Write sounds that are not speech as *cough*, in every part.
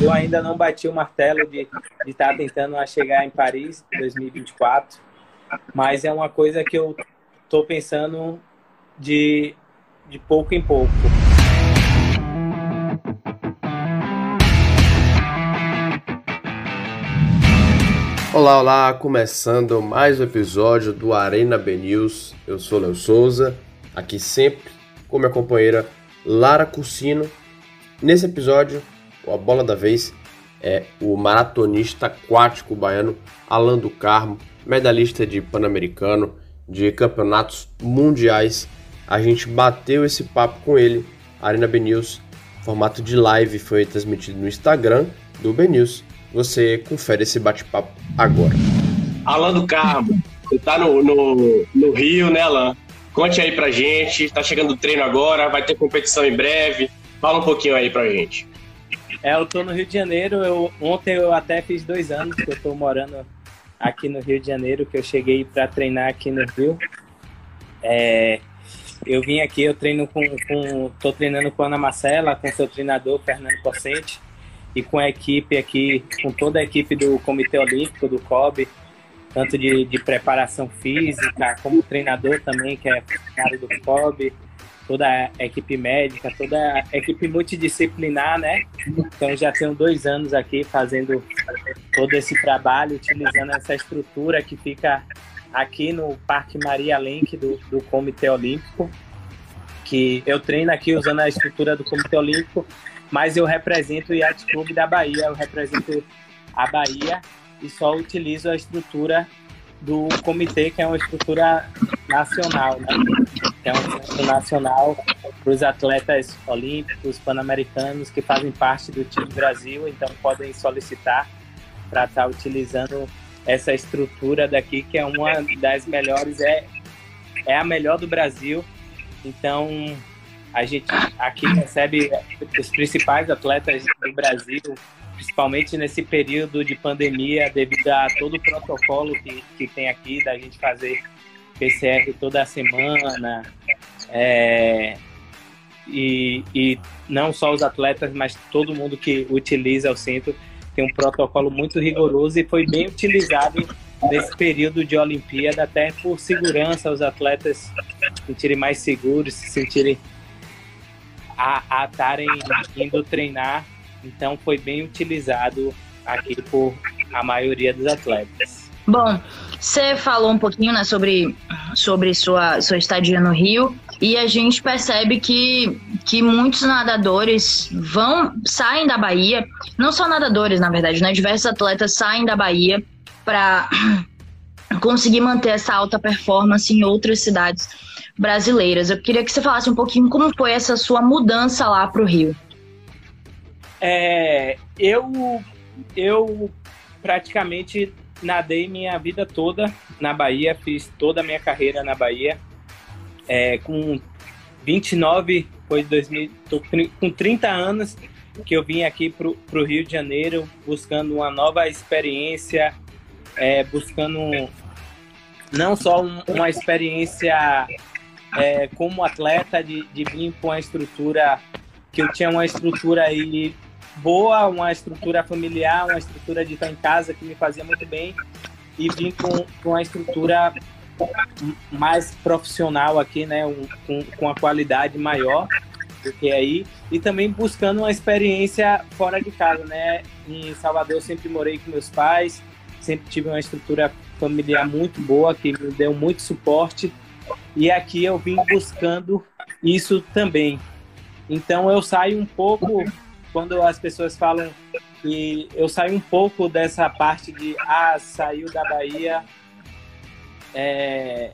eu ainda não bati o martelo de estar tá tentando chegar em Paris 2024, mas é uma coisa que eu estou pensando de, de pouco em pouco. Olá, olá, começando mais um episódio do Arena B News. Eu sou Léo Souza, aqui sempre com minha companheira Lara Cursino. Nesse episódio, a bola da vez é o maratonista aquático baiano Alan do Carmo, medalhista de Pan-Americano, de campeonatos mundiais. A gente bateu esse papo com ele, Arena B News, formato de live foi transmitido no Instagram do B News. Você confere esse bate-papo agora. Alan do Carmo, você tá no, no, no Rio, né, Alan? Conte aí pra gente, tá chegando o treino agora, vai ter competição em breve. Fala um pouquinho aí pra gente. É, eu tô no Rio de Janeiro. Eu, ontem eu até fiz dois anos que eu tô morando aqui no Rio de Janeiro, que eu cheguei para treinar aqui no Rio. É, eu vim aqui, eu treino com, com. tô treinando com a Ana Marcela, com seu treinador, Fernando Cocente, e com a equipe aqui, com toda a equipe do Comitê Olímpico, do COB, tanto de, de preparação física, como treinador também, que é funcionário do COB, toda a equipe médica, toda a equipe multidisciplinar, né? Então já tenho dois anos aqui fazendo todo esse trabalho, utilizando essa estrutura que fica aqui no Parque Maria Lenk do, do Comitê Olímpico, que eu treino aqui usando a estrutura do Comitê Olímpico, mas eu represento o Yacht Clube da Bahia, eu represento a Bahia e só utilizo a estrutura do comitê, que é uma estrutura nacional, né? É um nacional para os atletas olímpicos, pan-americanos que fazem parte do time Brasil, então podem solicitar para estar tá utilizando essa estrutura daqui, que é uma das melhores, é, é a melhor do Brasil. Então, a gente aqui recebe os principais atletas do Brasil, principalmente nesse período de pandemia, devido a todo o protocolo que, que tem aqui, da gente fazer PCR toda semana, é, e, e não só os atletas, mas todo mundo que utiliza o centro tem um protocolo muito rigoroso e foi bem utilizado nesse período de Olimpíada, até por segurança, os atletas se sentirem mais seguros, se sentirem a estarem indo treinar então foi bem utilizado aqui por a maioria dos atletas. Bom, você falou um pouquinho né, sobre, sobre sua, sua estadia no Rio e a gente percebe que, que muitos nadadores vão saem da Bahia, não só nadadores, na verdade, né? Diversos atletas saem da Bahia para *clears throat* conseguir manter essa alta performance em outras cidades brasileiras. Eu queria que você falasse um pouquinho como foi essa sua mudança lá para o Rio. É, eu, eu praticamente nadei minha vida toda na Bahia, fiz toda a minha carreira na Bahia. É, com 29, foi 2000, tô com 30 anos que eu vim aqui para o Rio de Janeiro buscando uma nova experiência, é, buscando não só um, uma experiência é, como atleta de, de vir com a estrutura que eu tinha uma estrutura aí boa, uma estrutura familiar, uma estrutura de estar em casa que me fazia muito bem e vim com, com uma estrutura mais profissional aqui, né, um, com, com a qualidade maior do que aí e também buscando uma experiência fora de casa, né? Em Salvador sempre morei com meus pais, sempre tive uma estrutura familiar muito boa que me deu muito suporte e aqui eu vim buscando isso também. Então eu saio um pouco quando as pessoas falam que eu saio um pouco dessa parte de ah, saiu da Bahia é,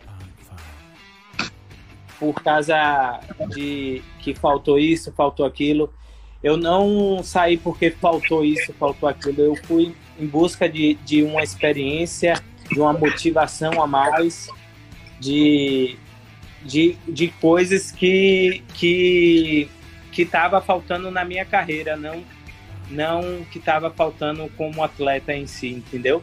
por causa de que faltou isso, faltou aquilo. Eu não saí porque faltou isso, faltou aquilo. Eu fui em busca de, de uma experiência, de uma motivação a mais, de, de, de coisas que, que que estava faltando na minha carreira, não não que estava faltando como atleta em si, entendeu?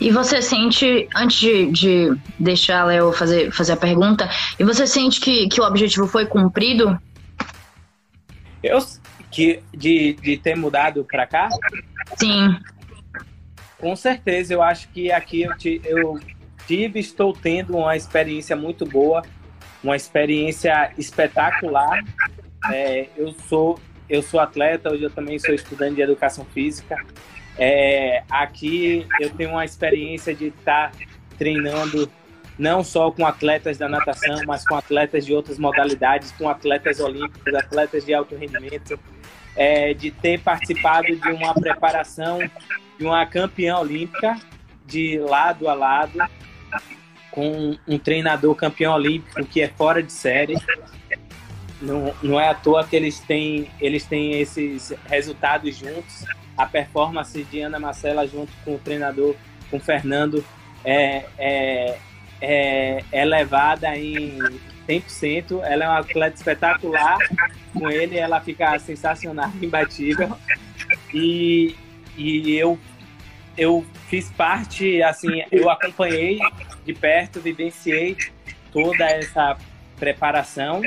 E você sente, antes de, de deixar a Léo fazer, fazer a pergunta, e você sente que, que o objetivo foi cumprido? Eu, que, de, de ter mudado para cá? Sim. Com certeza, eu acho que aqui eu, eu tive, estou tendo uma experiência muito boa, uma experiência espetacular. É, eu sou eu sou atleta, hoje eu também sou estudante de educação física. É, aqui eu tenho uma experiência de estar treinando não só com atletas da natação, mas com atletas de outras modalidades, com atletas olímpicos, atletas de alto rendimento, é, de ter participado de uma preparação de uma campeã olímpica de lado a lado, com um treinador campeão olímpico que é fora de série. Não, não é à toa que eles têm, eles têm esses resultados juntos. A performance de Ana Marcela junto com o treinador, com o Fernando, é, é, é, é levada em 100%. Ela é uma atleta espetacular. Com ele, ela fica sensacional, *laughs* imbatível. E, e eu, eu fiz parte, assim, eu acompanhei de perto, vivenciei toda essa preparação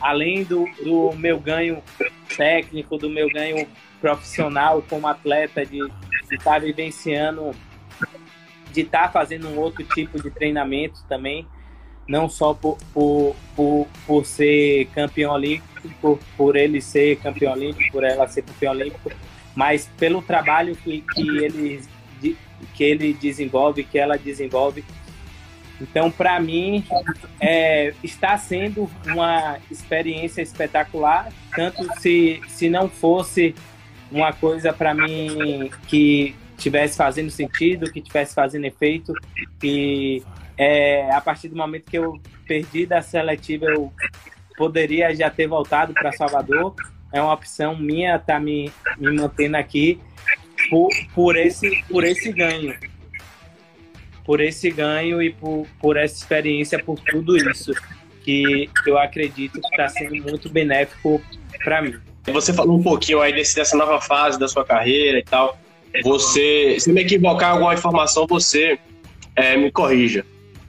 além do, do meu ganho técnico, do meu ganho profissional como atleta, de estar tá vivenciando, de estar tá fazendo um outro tipo de treinamento também, não só por, por, por, por ser campeão olímpico, por, por ele ser campeão olímpico, por ela ser campeão olímpico, mas pelo trabalho que, que, ele, que ele desenvolve, que ela desenvolve então, para mim, é, está sendo uma experiência espetacular, tanto se, se não fosse uma coisa para mim que tivesse fazendo sentido, que tivesse fazendo efeito, que é, a partir do momento que eu perdi da seletiva, eu poderia já ter voltado para Salvador. É uma opção minha estar tá me, me mantendo aqui por, por, esse, por esse ganho por esse ganho e por, por essa experiência, por tudo isso que eu acredito que está sendo muito benéfico para mim. Você falou um pouquinho aí desse, dessa nova fase da sua carreira e tal. Você, se me equivocar alguma informação, você é, me corrija.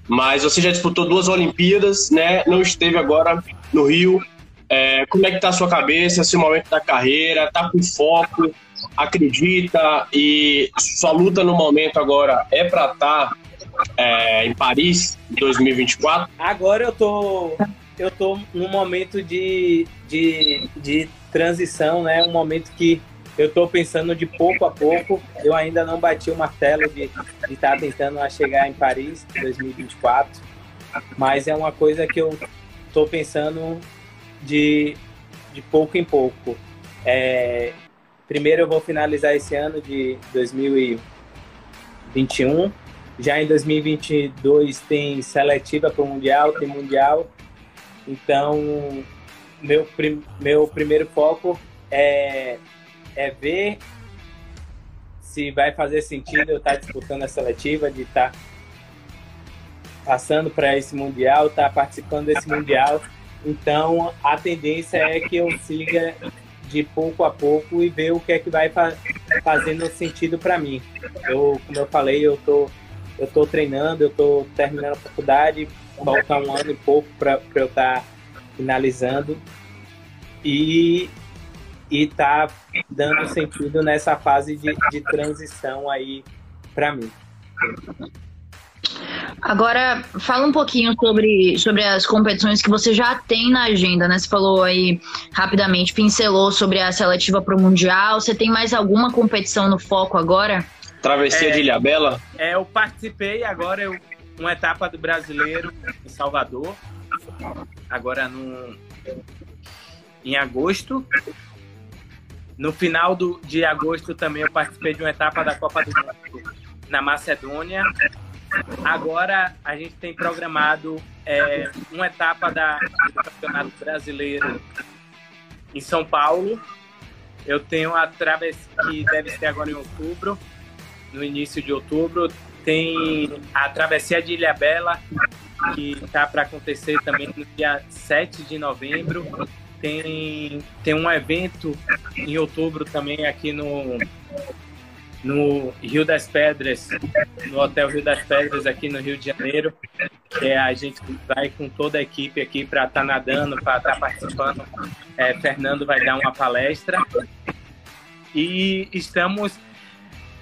Mas você já disputou duas Olimpíadas, né? Não esteve agora no Rio. É, como é que tá a sua cabeça, esse momento da carreira? Tá com foco? Acredita? E sua luta no momento agora é para estar tá é, em Paris, em 2024? Agora eu tô, eu tô num momento de, de, de transição, né? Um momento que eu estou pensando de pouco a pouco. Eu ainda não bati o martelo de estar tá tentando chegar em Paris 2024, mas é uma coisa que eu estou pensando de, de pouco em pouco. É, primeiro eu vou finalizar esse ano de 2021 já em 2022 tem seletiva para o Mundial, tem Mundial. Então, meu, prim, meu primeiro foco é, é ver se vai fazer sentido eu estar tá disputando a seletiva, de estar tá passando para esse Mundial, estar tá participando desse Mundial. Então, a tendência é que eu siga de pouco a pouco e ver o que é que vai fazendo sentido para mim. Eu, como eu falei, eu estou eu estou treinando, eu estou terminando a faculdade, falta um ano e pouco para eu estar tá finalizando e e tá dando sentido nessa fase de, de transição aí para mim. Agora, fala um pouquinho sobre, sobre as competições que você já tem na agenda, né? Você falou aí rapidamente, pincelou sobre a seletiva para o Mundial. Você tem mais alguma competição no foco agora? Travessia é, de Ilhabela? É, eu participei agora eu, uma etapa do brasileiro em Salvador, agora no, em agosto. No final do, de agosto também eu participei de uma etapa da Copa do Mundo na Macedônia. Agora a gente tem programado é, uma etapa da, do Campeonato Brasileiro em São Paulo. Eu tenho a travessia que deve ser agora em outubro no início de outubro. Tem a travessia de Ilha Bela, que está para acontecer também no dia 7 de novembro. Tem, tem um evento em outubro também aqui no, no Rio das Pedras, no Hotel Rio das Pedras, aqui no Rio de Janeiro, É, a gente vai com toda a equipe aqui para estar tá nadando, para estar tá participando. É, Fernando vai dar uma palestra. E estamos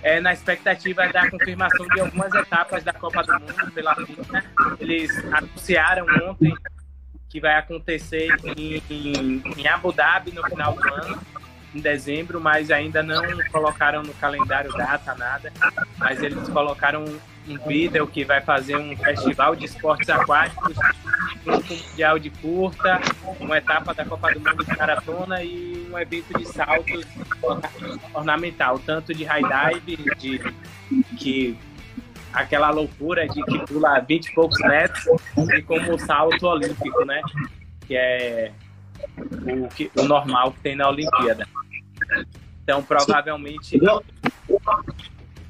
é, na expectativa da confirmação de algumas etapas da Copa do Mundo pela FINA. Eles anunciaram ontem que vai acontecer em, em, em Abu Dhabi no final do ano em dezembro, mas ainda não colocaram no calendário data, nada. Mas eles colocaram um vídeo que vai fazer um festival de esportes aquáticos, um mundial de curta, uma etapa da Copa do Mundo de maratona e um evento de saltos ornamental, tanto de high dive, de que aquela loucura de que pula 20 e poucos metros, e como o salto olímpico, né? Que é o, que, o normal que tem na Olimpíada. Então, provavelmente,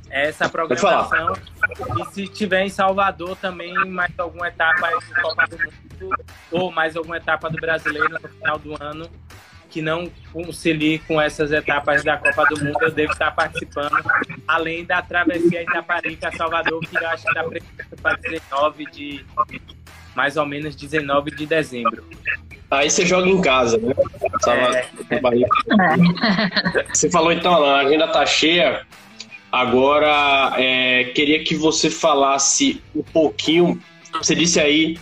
essa programação. E se tiver em Salvador também, mais alguma etapa do Mundo, ou mais alguma etapa do Brasileiro no final do ano, que não concilie com essas etapas da Copa do Mundo, eu devo estar participando, além da travessia Itaparica Salvador, que eu acho que está previsto para 19 de mais ou menos 19 de dezembro. Aí você joga em casa, né? É. Você falou então, a agenda tá cheia. Agora, é, queria que você falasse um pouquinho. Você disse aí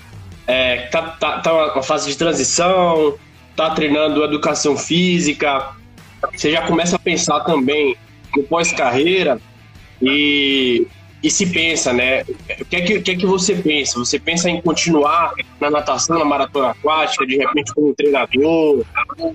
é, tá, tá, tá uma fase de transição, tá treinando educação física. Você já começa a pensar também no pós-carreira e e se pensa, né? O que é que, que, é que você pensa? Você pensa em continuar na natação, na maratona aquática, de repente como treinador,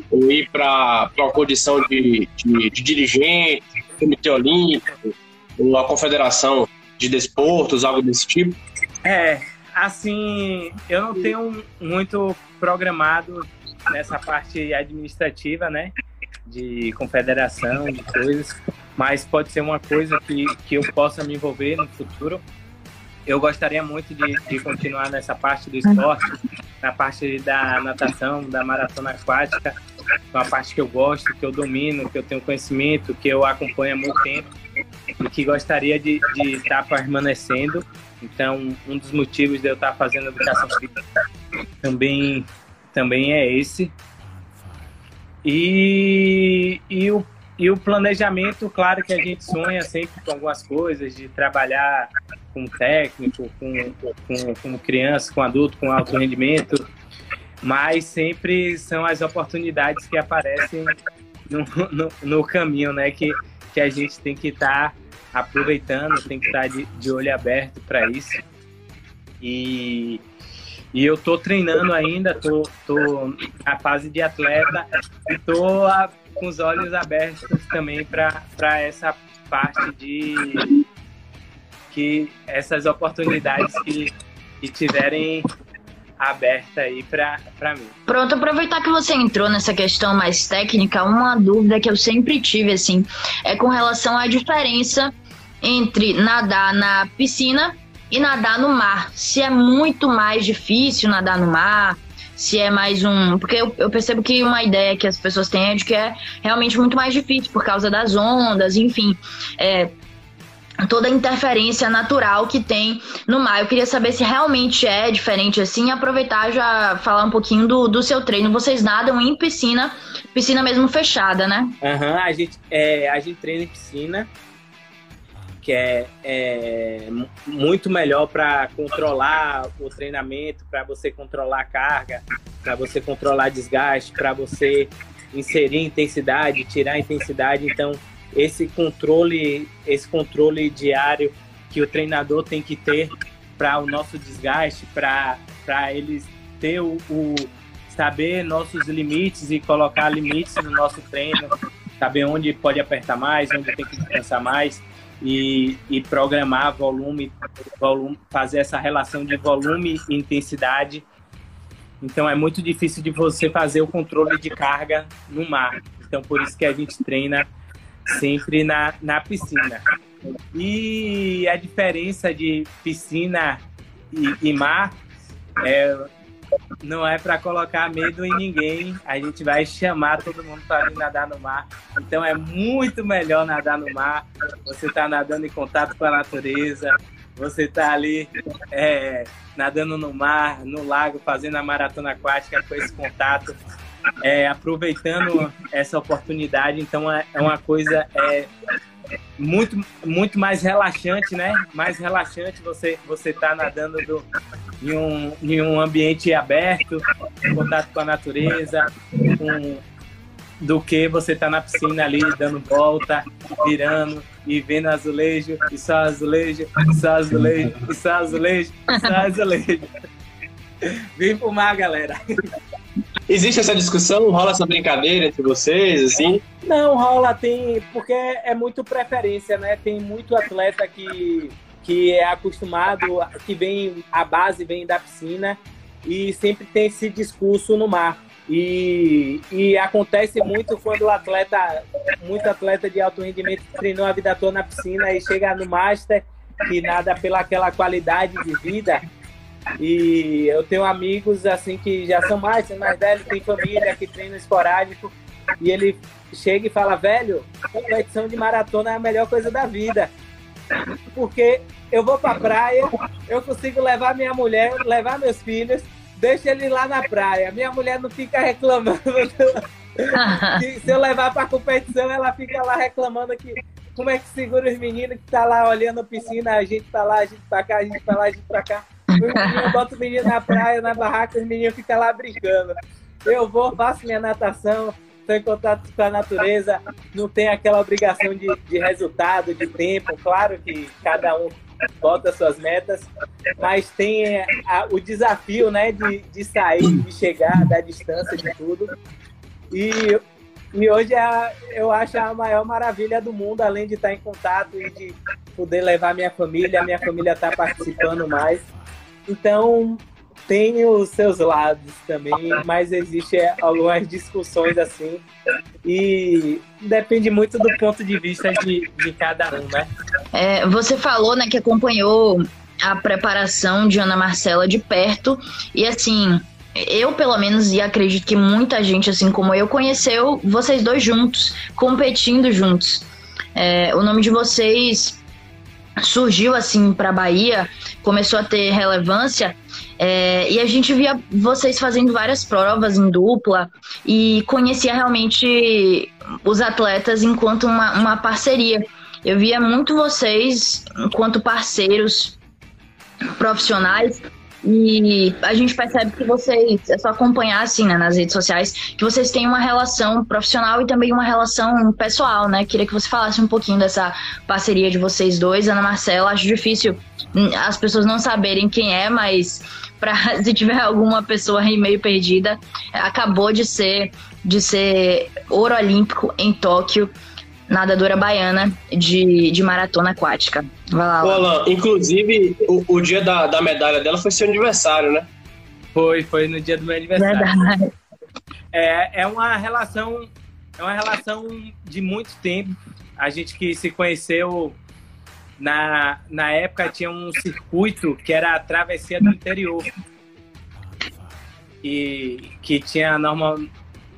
ou ir para uma condição de, de, de dirigente, Comitê Olímpico, ou a Confederação de Desportos, algo desse tipo? É, assim, eu não tenho muito programado nessa parte administrativa, né? De confederação, de coisas mas pode ser uma coisa que, que eu possa me envolver no futuro. Eu gostaria muito de, de continuar nessa parte do esporte, na parte da natação, da maratona aquática, uma parte que eu gosto, que eu domino, que eu tenho conhecimento, que eu acompanho há muito tempo e que gostaria de, de estar permanecendo. Então, um dos motivos de eu estar fazendo educação física também, também é esse. E, e o e o planejamento, claro que a gente sonha sempre com algumas coisas, de trabalhar com técnico, com, com, com criança, com adulto, com alto rendimento, mas sempre são as oportunidades que aparecem no, no, no caminho, né? Que, que a gente tem que estar tá aproveitando, tem que estar tá de, de olho aberto para isso. E, e eu tô treinando ainda, tô, tô na fase de atleta e tô a, com os olhos abertos também para essa parte de que essas oportunidades que, que tiverem aberta aí para mim. Pronto, aproveitar que você entrou nessa questão mais técnica, uma dúvida que eu sempre tive assim, é com relação à diferença entre nadar na piscina e nadar no mar. Se é muito mais difícil nadar no mar, se é mais um. Porque eu, eu, percebo que uma ideia que as pessoas têm é de que é realmente muito mais difícil por causa das ondas, enfim. É, toda a interferência natural que tem no mar. Eu queria saber se realmente é diferente assim. Aproveitar já falar um pouquinho do, do seu treino. Vocês nadam em piscina, piscina mesmo fechada, né? Aham, uhum, a, gente, é, a gente treina em piscina que é, é muito melhor para controlar o treinamento, para você controlar a carga, para você controlar desgaste, para você inserir intensidade, tirar intensidade. Então, esse controle, esse controle diário que o treinador tem que ter para o nosso desgaste, para eles ter o, o saber nossos limites e colocar limites no nosso treino, saber onde pode apertar mais, onde tem que descansar mais e, e programar volume, volume, fazer essa relação de volume e intensidade. Então é muito difícil de você fazer o controle de carga no mar. Então por isso que a gente treina sempre na, na piscina. E a diferença de piscina e, e mar é, não é para colocar medo em ninguém. A gente vai chamar todo mundo para vir nadar no mar. Então é muito melhor nadar no mar. Você está nadando em contato com a natureza. você tá ali é, nadando no mar, no lago, fazendo a maratona aquática com esse contato, é, aproveitando essa oportunidade. Então é, é uma coisa é, muito, muito mais relaxante, né? Mais relaxante você você tá nadando do, em, um, em um ambiente aberto, em contato com a natureza, com, do que você tá na piscina ali dando volta, virando e vendo azulejo, e só azulejo, e só azulejo, e só azulejo, e só azulejo. Vem pro mar, galera. Existe essa discussão? Rola essa brincadeira entre vocês, assim? Não, rola, tem, porque é muito preferência, né? Tem muito atleta que, que é acostumado, que vem, a base vem da piscina e sempre tem esse discurso no mar. E, e acontece muito quando o atleta, muito atleta de alto rendimento treinou a vida toda na piscina e chega no Master e nada pela aquela qualidade de vida. E eu tenho amigos assim que já são mais, mais velhos, tem família que treina esporádico. E ele chega e fala, velho, competição de maratona é a melhor coisa da vida. Porque eu vou pra praia, eu consigo levar minha mulher, levar meus filhos, deixa ele lá na praia. Minha mulher não fica reclamando. *laughs* se eu levar pra competição, ela fica lá reclamando que como é que segura os meninos que tá lá olhando a piscina, a gente tá lá, a gente pra cá, a gente pra lá, a gente pra cá. Eu boto o menino na praia, na barraca, os meninos ficam lá brincando. Eu vou, faço minha natação, estou em contato com a natureza, não tem aquela obrigação de, de resultado, de tempo. Claro que cada um bota suas metas, mas tem a, o desafio né, de, de sair, de chegar, da distância, de tudo. E, e hoje é, eu acho a maior maravilha do mundo, além de estar em contato e de poder levar minha família, minha família está participando mais. Então, tem os seus lados também, mas existe algumas discussões assim e depende muito do ponto de vista de, de cada um, né? É, você falou, né, que acompanhou a preparação de Ana Marcela de perto e assim, eu pelo menos e acredito que muita gente assim como eu conheceu vocês dois juntos, competindo juntos. É, o nome de vocês surgiu assim para Bahia, começou a ter relevância é, e a gente via vocês fazendo várias provas em dupla e conhecia realmente os atletas enquanto uma, uma parceria. Eu via muito vocês enquanto parceiros profissionais e a gente percebe que vocês, é só acompanhar assim, né, nas redes sociais, que vocês têm uma relação profissional e também uma relação pessoal, né? Queria que você falasse um pouquinho dessa parceria de vocês dois. Ana Marcela, acho difícil hum, as pessoas não saberem quem é, mas *laughs* para se tiver alguma pessoa aí meio perdida, acabou de ser de ser ouro olímpico em Tóquio nadadora baiana de, de maratona aquática. Vai lá. Alan, inclusive, o, o dia da, da medalha dela foi seu aniversário, né? Foi, foi no dia do meu aniversário. Verdade. É, é uma relação, é uma relação de muito tempo. A gente que se conheceu na, na época tinha um circuito que era a travessia do interior. E que tinha normal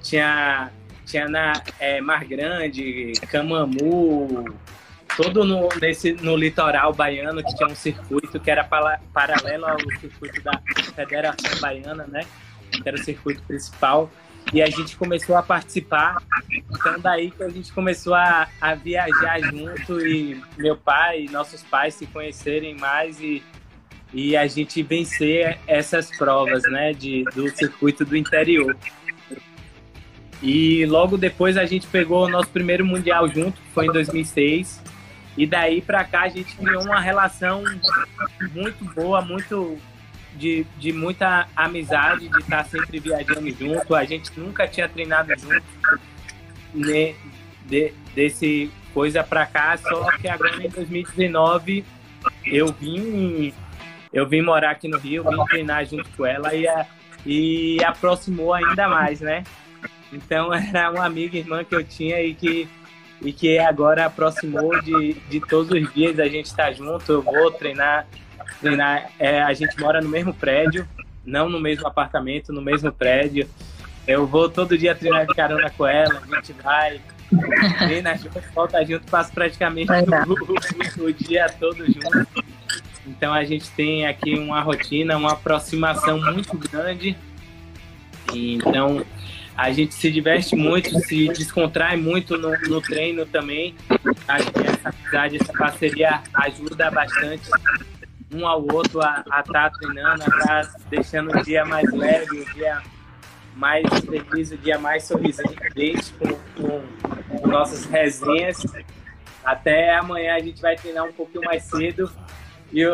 tinha tinha na é, Mar Grande, Camamu, todo no, nesse, no litoral baiano que tinha um circuito que era para, paralelo ao circuito da Federação Baiana, né? Que era o circuito principal. E a gente começou a participar. Então, daí que a gente começou a, a viajar junto e meu pai e nossos pais se conhecerem mais e, e a gente vencer essas provas, né? De, do circuito do interior. E logo depois a gente pegou o nosso primeiro mundial junto, que foi em 2006. E daí para cá a gente criou uma relação muito boa, muito de, de muita amizade, de estar sempre viajando junto. A gente nunca tinha treinado junto né, de, desse coisa para cá, só que agora em 2019 eu vim eu vim morar aqui no Rio, vim treinar junto com ela e, a, e aproximou ainda mais, né? Então *laughs* era uma amiga irmã que eu tinha e que, e que agora aproximou de, de todos os dias a gente estar tá junto. Eu vou treinar, treinar. É, a gente mora no mesmo prédio, não no mesmo apartamento, no mesmo prédio. Eu vou todo dia treinar de carona com ela, a gente vai, treina junto, volta junto, passa praticamente o, o, o, dia todo junto. Então a gente tem aqui uma rotina, uma aproximação muito grande. Então a gente se diverte muito, se descontrai muito no, no treino também. Acho que essa amizade, essa parceria ajuda bastante um ao outro a estar tá treinando, a estar tá deixando o dia mais leve, o dia mais feliz, o dia mais sorridente com, com, com nossas resenhas. Até amanhã a gente vai treinar um pouquinho mais cedo. E o,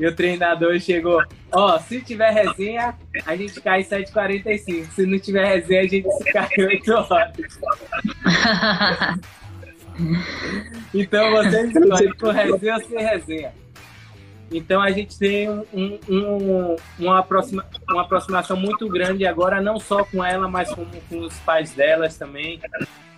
e o treinador chegou, ó, oh, se tiver resenha, a gente cai 7h45. Se não tiver resenha, a gente se cai 8 horas. então vocês escolhem com resenha ou sem resenha. Então a gente tem um, um, uma, aproxima, uma aproximação muito grande agora, não só com ela, mas com, com os pais delas também,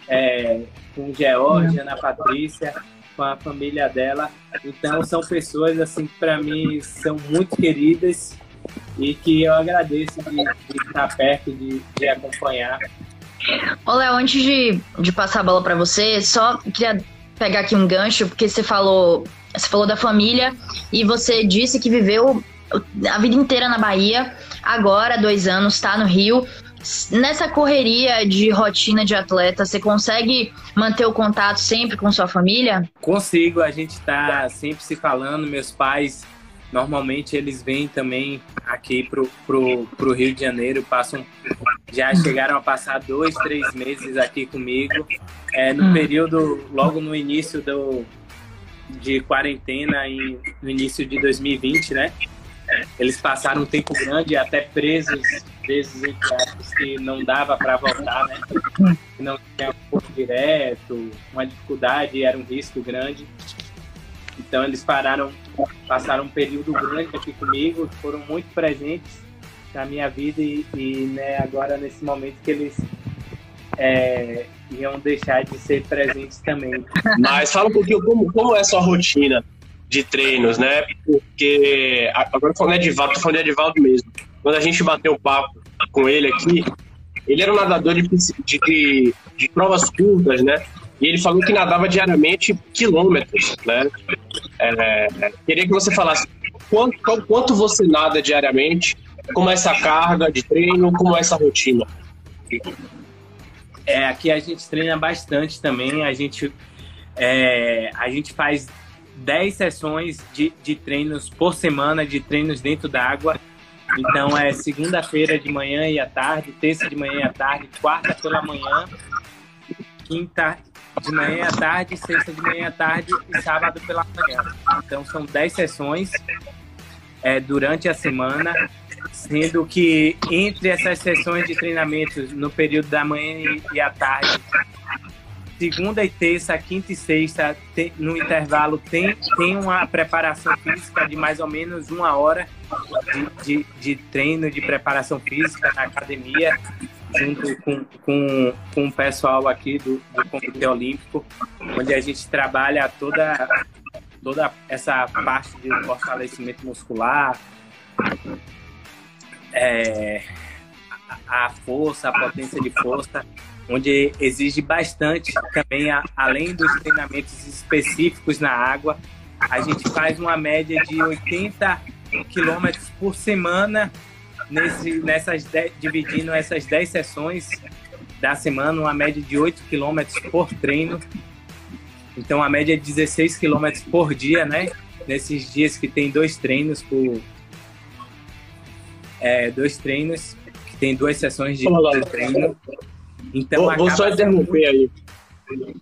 é, com Georgia, Ana Patrícia, com a família dela. Então são pessoas assim que para mim são muito queridas e que eu agradeço de, de estar perto, de, de acompanhar. Ô Léo, antes de, de passar a bola para você, só queria pegar aqui um gancho, porque você falou você falou da família e você disse que viveu a vida inteira na Bahia, agora, dois anos, está no Rio. Nessa correria de rotina de atleta, você consegue manter o contato sempre com sua família? Consigo, a gente está sempre se falando. Meus pais, normalmente, eles vêm também aqui pro, pro, pro Rio de Janeiro, passam, já chegaram a passar dois, três meses aqui comigo. É, no hum. período, logo no início do, de quarentena em, no início de 2020, né? Eles passaram um tempo grande até presos, presos em casos que não dava para voltar, né? Não tinha apoio direto, uma dificuldade, era um risco grande. Então eles pararam, passaram um período grande aqui comigo, foram muito presentes na minha vida e, e né, agora nesse momento que eles é, iam deixar de ser presentes também. Mas fala um pouquinho como, como é a sua rotina de treinos, né? Porque agora falando de Edivaldo, falando de Edivaldo mesmo. Quando a gente bateu o papo com ele aqui, ele era um nadador de, de, de provas curtas, né? E ele falou que nadava diariamente quilômetros, né? É, queria que você falasse quanto, quanto você nada diariamente, como é essa carga de treino, como é essa rotina. É, aqui a gente treina bastante também. A gente, é, a gente faz 10 sessões de, de treinos por semana, de treinos dentro d'água. Então é segunda-feira de manhã e à tarde, terça de manhã e à tarde, quarta pela manhã, quinta de manhã e à tarde, sexta de manhã e à tarde e sábado pela manhã. Então são 10 sessões é, durante a semana sendo que entre essas sessões de treinamentos no período da manhã e à tarde, segunda e terça, quinta e sexta, no intervalo, tem, tem uma preparação física de mais ou menos uma hora de, de, de treino de preparação física na academia, junto com, com, com o pessoal aqui do, do Comitê Olímpico, onde a gente trabalha toda, toda essa parte de fortalecimento muscular, é, a força, a potência de força, onde exige bastante também, a, além dos treinamentos específicos na água, a gente faz uma média de 80 quilômetros por semana, nesse, nessas dividindo essas 10 sessões da semana, uma média de 8 quilômetros por treino. Então, a média é 16 quilômetros por dia, né? Nesses dias que tem dois treinos por, é, dois treinos, que tem duas sessões de, treino. Então, vou, vou só interromper aí.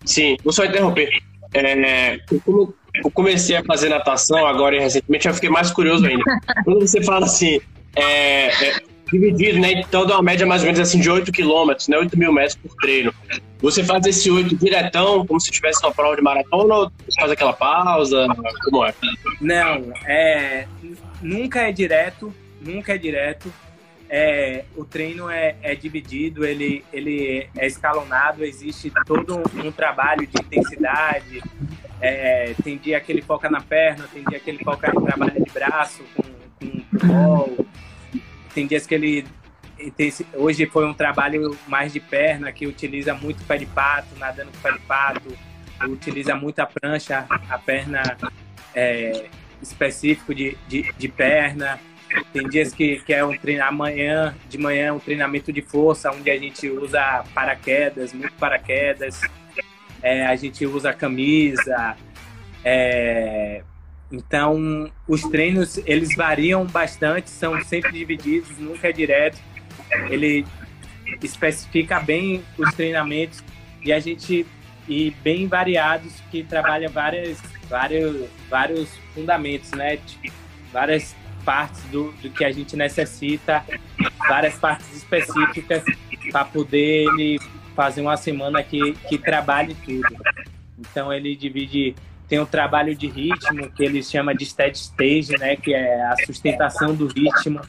Sim, vou só interromper. É, como eu comecei a fazer natação agora e recentemente, eu fiquei mais curioso ainda. *laughs* Quando você fala assim, é, é, dividido, né? Então dá uma média mais ou menos assim de 8 quilômetros, né? 8 mil metros por treino. Você faz esse 8 diretão, como se tivesse uma prova de maratona, ou faz aquela pausa? Como é? Não, é, nunca é direto nunca é direto. É, o treino é, é, dividido, ele, ele é escalonado, existe todo um, um trabalho de intensidade. É, tem dia que ele foca na perna, tem dia que ele foca em trabalho de braço, com, com bol. Tem dias que ele. Hoje foi um trabalho mais de perna, que utiliza muito pé de pato, nadando com pé de pato, utiliza muito a prancha, a perna é, específico de, de, de perna, tem dias que, que é um treino amanhã, de manhã é um treinamento de força, onde a gente usa paraquedas, muito paraquedas, é, a gente usa camisa. É, então, os treinos, eles variam bastante, são sempre divididos, nunca é direto. Ele especifica bem os treinamentos e a gente e bem variados que trabalha várias vários vários fundamentos, né? Tipo, várias partes do, do que a gente necessita, várias partes específicas para poder ele fazer uma semana que, que trabalhe tudo. Então ele divide, tem um trabalho de ritmo, que ele chama de steady stage, né, que é a sustentação do ritmo,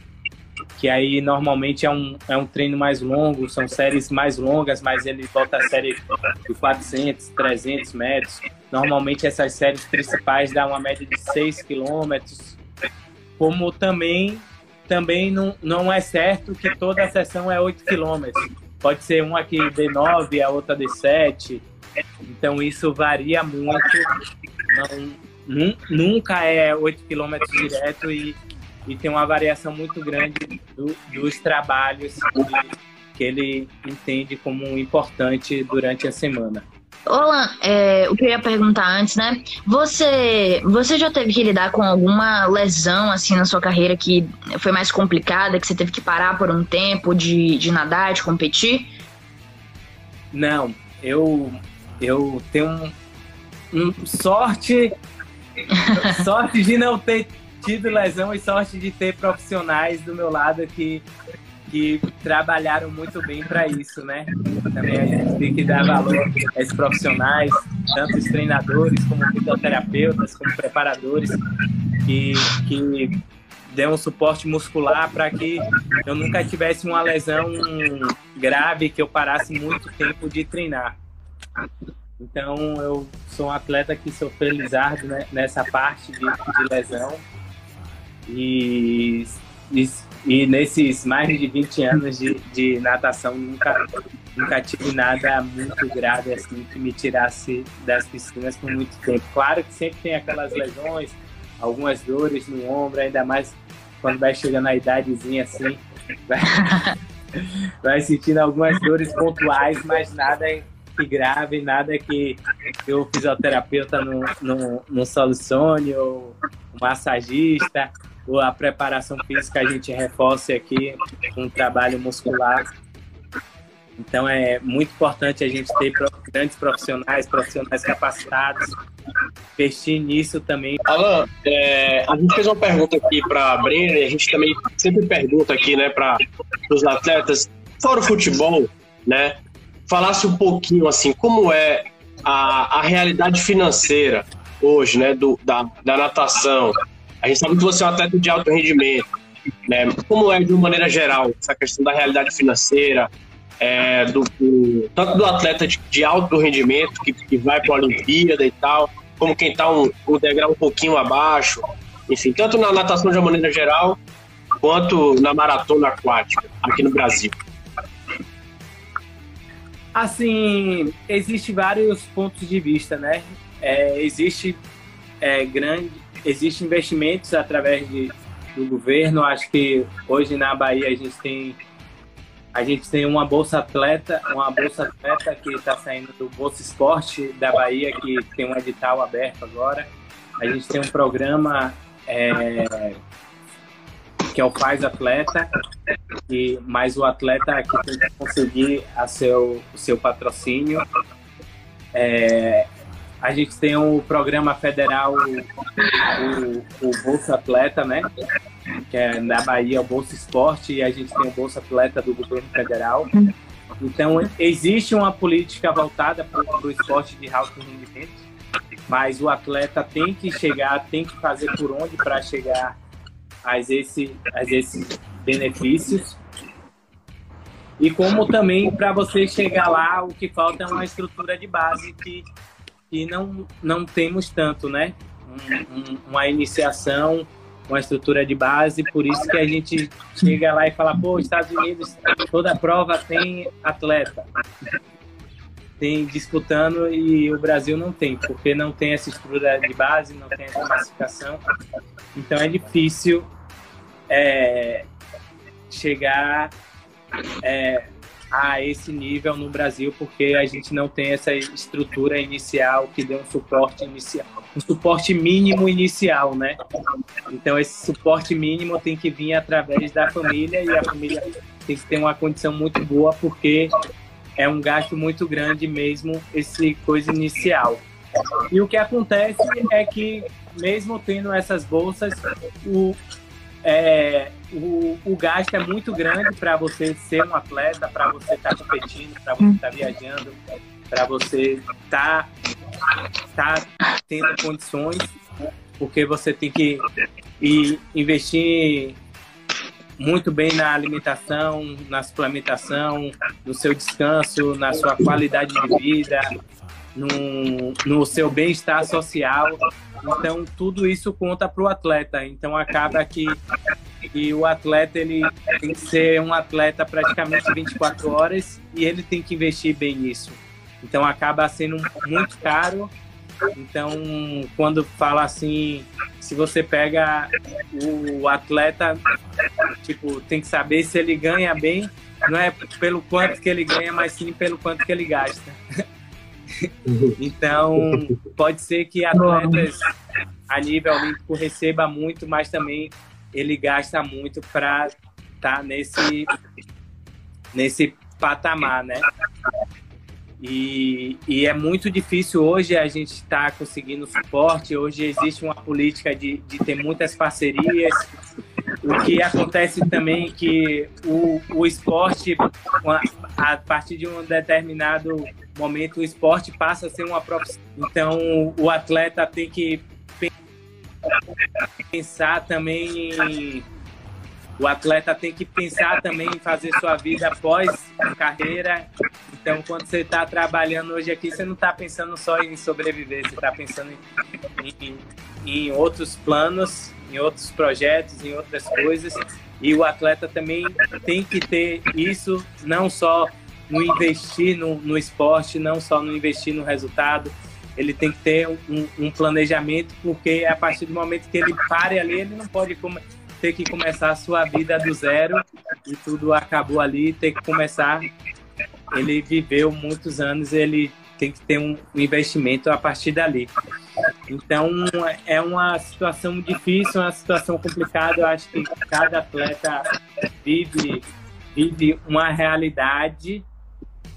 que aí normalmente é um, é um treino mais longo, são séries mais longas, mas ele volta a série de 400, 300 metros. Normalmente essas séries principais dão uma média de 6 quilômetros, como também também não, não é certo que toda a sessão é 8 quilômetros. Pode ser uma que dê 9, a outra dê 7. Então isso varia muito. Não, nunca é 8 quilômetros direto e, e tem uma variação muito grande do, dos trabalhos que, que ele entende como importante durante a semana. Olan, é, o que eu ia perguntar antes, né? Você, você já teve que lidar com alguma lesão assim na sua carreira que foi mais complicada, que você teve que parar por um tempo de, de nadar, de competir? Não, eu eu tenho um, um sorte *laughs* sorte de não ter tido lesão e sorte de ter profissionais do meu lado que que trabalharam muito bem para isso, né? Também a gente tem que dar valor a esses profissionais, tanto os treinadores, como fisioterapeutas, como preparadores, que, que dão um suporte muscular para que eu nunca tivesse uma lesão grave, que eu parasse muito tempo de treinar. Então, eu sou um atleta que sou felizardo né, nessa parte de, de lesão. E, e e nesses mais de 20 anos de, de natação, nunca, nunca tive nada muito grave assim que me tirasse das piscinas por muito tempo. Claro que sempre tem aquelas lesões, algumas dores no ombro, ainda mais quando vai chegando a idadezinha assim, vai, *laughs* vai sentindo algumas dores pontuais, mas nada que grave, nada que, o fisioterapeuta não, não, não solucione, ou o massagista a preparação física a gente reforça aqui um trabalho muscular. Então é muito importante a gente ter grandes profissionais, profissionais capacitados, investir nisso também. Alan, é, a gente fez uma pergunta aqui para a a gente também sempre pergunta aqui, né, para os atletas, fora o futebol, né, falasse um pouquinho assim, como é a, a realidade financeira hoje, né, do, da, da natação, a gente sabe que você é um atleta de alto rendimento, né? Como é de uma maneira geral essa questão da realidade financeira, é, do, do, tanto do atleta de, de alto rendimento que, que vai para a Olimpíada e tal, como quem está um, um degrau um pouquinho abaixo, enfim, tanto na natação de uma maneira geral quanto na maratona aquática aqui no Brasil. Assim, existe vários pontos de vista, né? É, existe é, grande, Existem investimentos através de, do governo. Acho que hoje na Bahia a gente tem a gente tem uma bolsa atleta, uma bolsa atleta que está saindo do Bolsa Esporte da Bahia, que tem um edital aberto agora. A gente tem um programa é, que é o Faz Atleta, e mais o atleta que tem que conseguir a seu, o seu patrocínio. É, a gente tem o programa federal, o, o Bolsa Atleta, né? Que é na Bahia, o Bolsa Esporte, e a gente tem o Bolsa Atleta do governo federal. Então, existe uma política voltada para o esporte de alto rendimento, mas o atleta tem que chegar, tem que fazer por onde para chegar a, esse, a esses benefícios. E como também para você chegar lá, o que falta é uma estrutura de base que e não, não temos tanto, né? Um, um, uma iniciação, uma estrutura de base, por isso que a gente chega lá e fala, pô, Estados Unidos, toda prova tem atleta. tem disputando e o Brasil não tem, porque não tem essa estrutura de base, não tem essa classificação. Então é difícil é, chegar é, a esse nível no Brasil, porque a gente não tem essa estrutura inicial que dê um suporte inicial, um suporte mínimo inicial, né? Então esse suporte mínimo tem que vir através da família e a família tem que ter uma condição muito boa, porque é um gasto muito grande mesmo esse coisa inicial. E o que acontece é que mesmo tendo essas bolsas, o, é, o, o gasto é muito grande para você ser um atleta, para você estar tá competindo, para você estar tá viajando, para você estar tá, tá tendo condições, porque você tem que ir investir muito bem na alimentação, na suplementação, no seu descanso, na sua qualidade de vida, no, no seu bem-estar social. Então, tudo isso conta para o atleta. Então, acaba que, que o atleta ele tem que ser um atleta praticamente 24 horas e ele tem que investir bem nisso. Então, acaba sendo muito caro. Então, quando fala assim, se você pega o atleta, tipo, tem que saber se ele ganha bem, não é pelo quanto que ele ganha, mas sim pelo quanto que ele gasta. *laughs* *laughs* Então, pode ser que atletas a nível olímpico receba muito, mas também ele gasta muito para estar tá nesse, nesse patamar, né? E, e, é muito difícil hoje a gente estar tá conseguindo suporte. Hoje existe uma política de, de ter muitas parcerias. O que acontece também é que o, o esporte, a partir de um determinado momento, o esporte passa a ser uma profissão. Então, o atleta tem que pensar também o atleta tem que pensar também em fazer sua vida após carreira. Então, quando você está trabalhando hoje aqui, você não está pensando só em sobreviver, você está pensando em, em, em, outros planos, em outros projetos, em outras coisas. E o atleta também tem que ter isso, não só no investir no, no esporte, não só no investir no resultado, ele tem que ter um, um, planejamento, porque a partir do momento que ele pare ali, ele não pode ter que começar a sua vida do zero e tudo acabou ali, ter que começar. Ele viveu muitos anos, ele tem que ter um investimento a partir dali. Então é uma situação difícil, uma situação complicada. Eu acho que cada atleta vive vive uma realidade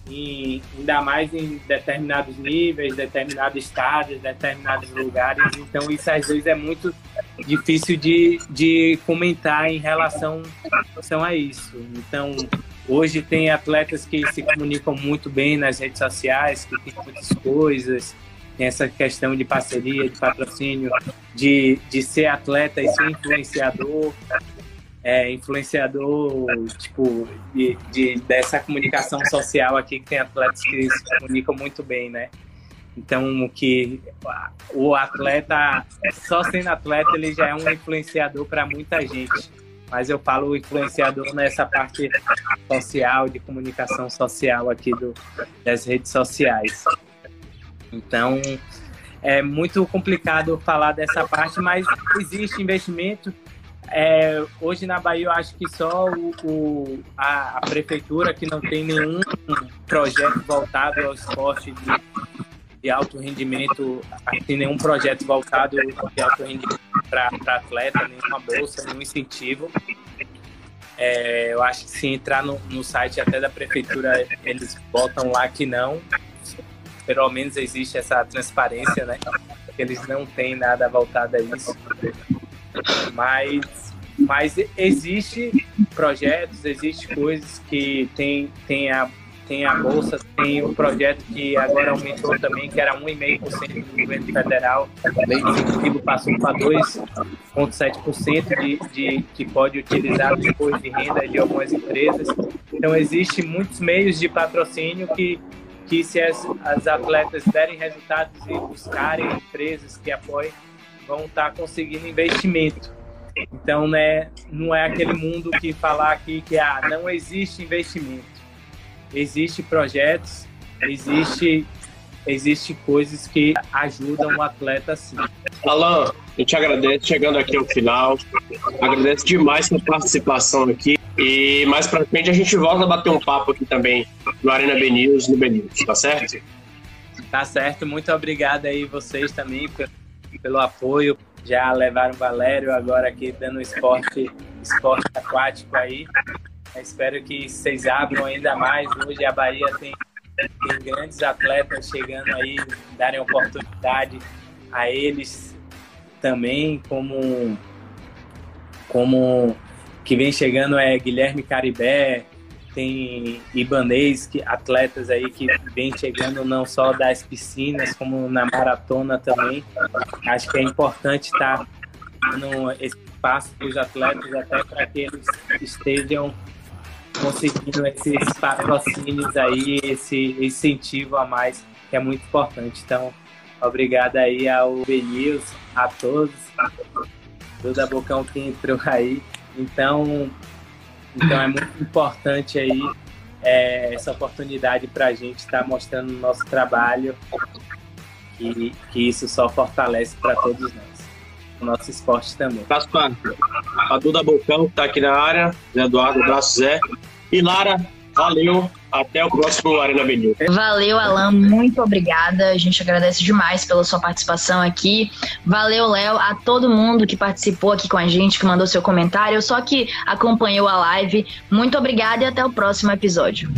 e ainda mais em determinados níveis, determinados estados, determinados lugares. Então isso às vezes é muito difícil de, de comentar em relação, relação a isso. Então, hoje tem atletas que se comunicam muito bem nas redes sociais, que tem muitas coisas, tem essa questão de parceria, de patrocínio, de, de ser atleta e ser influenciador. É, influenciador tipo de, de, dessa comunicação social aqui que tem atletas que se comunicam muito bem, né? Então, que o atleta, só sendo atleta, ele já é um influenciador para muita gente. Mas eu falo influenciador nessa parte social, de comunicação social aqui do, das redes sociais. Então, é muito complicado falar dessa parte, mas existe investimento. É, hoje na Bahia eu acho que só o, o a, a, prefeitura que não tem nenhum projeto voltado ao esporte de de alto rendimento, assim, nenhum projeto voltado de alto rendimento para atleta, nenhuma bolsa, nenhum incentivo. É, eu acho que se entrar no, no site até da prefeitura, eles botam lá que não. Pelo menos existe essa transparência, né? Eles não têm nada voltado a isso. Mas, mas existe projetos, existe coisas que tem, tem a tem a bolsa, tem o projeto que agora aumentou também, que era 1,5% do governo federal, incentivo passou para 2,7% de, de que pode utilizar depois de renda de algumas empresas. Então, existe muitos meios de patrocínio que, que se as, as atletas derem resultados e buscarem empresas que apoiem, vão estar conseguindo investimento. Então, né, não é aquele mundo que falar aqui que ah, não existe investimento Existem projetos existe existe coisas que ajudam o atleta sim. Alan, eu te agradeço chegando aqui ao final. Agradeço demais sua participação aqui. E mais pra frente a gente volta a bater um papo aqui também no Arena B News, no B News, tá certo? Tá certo, muito obrigado aí vocês também pelo, pelo apoio. Já levaram o Valério agora aqui dando esporte, esporte aquático aí. Espero que vocês abram ainda mais. Hoje a Bahia tem tem grandes atletas chegando aí, darem oportunidade a eles também, como, como que vem chegando é Guilherme Caribé, tem Ibanês, que, atletas aí que vem chegando não só das piscinas, como na maratona também. Acho que é importante estar dando esse espaço para os atletas, até para que eles estejam conseguindo esses patrocínios aí, esse incentivo a mais, que é muito importante. Então, obrigado aí ao Benils, a todos, toda a Bocão que entrou aí. Então, então é muito importante aí é, essa oportunidade para a gente estar tá mostrando o nosso trabalho, que, que isso só fortalece para todos nós. O nosso esporte também. Parte. A Duda Bocão, que está aqui na área, Eduardo, abraço Zé. E Lara, valeu. Até o próximo Arena Avenida. Valeu, Alan. Muito obrigada. A gente agradece demais pela sua participação aqui. Valeu, Léo. A todo mundo que participou aqui com a gente, que mandou seu comentário, só que acompanhou a live. Muito obrigada e até o próximo episódio.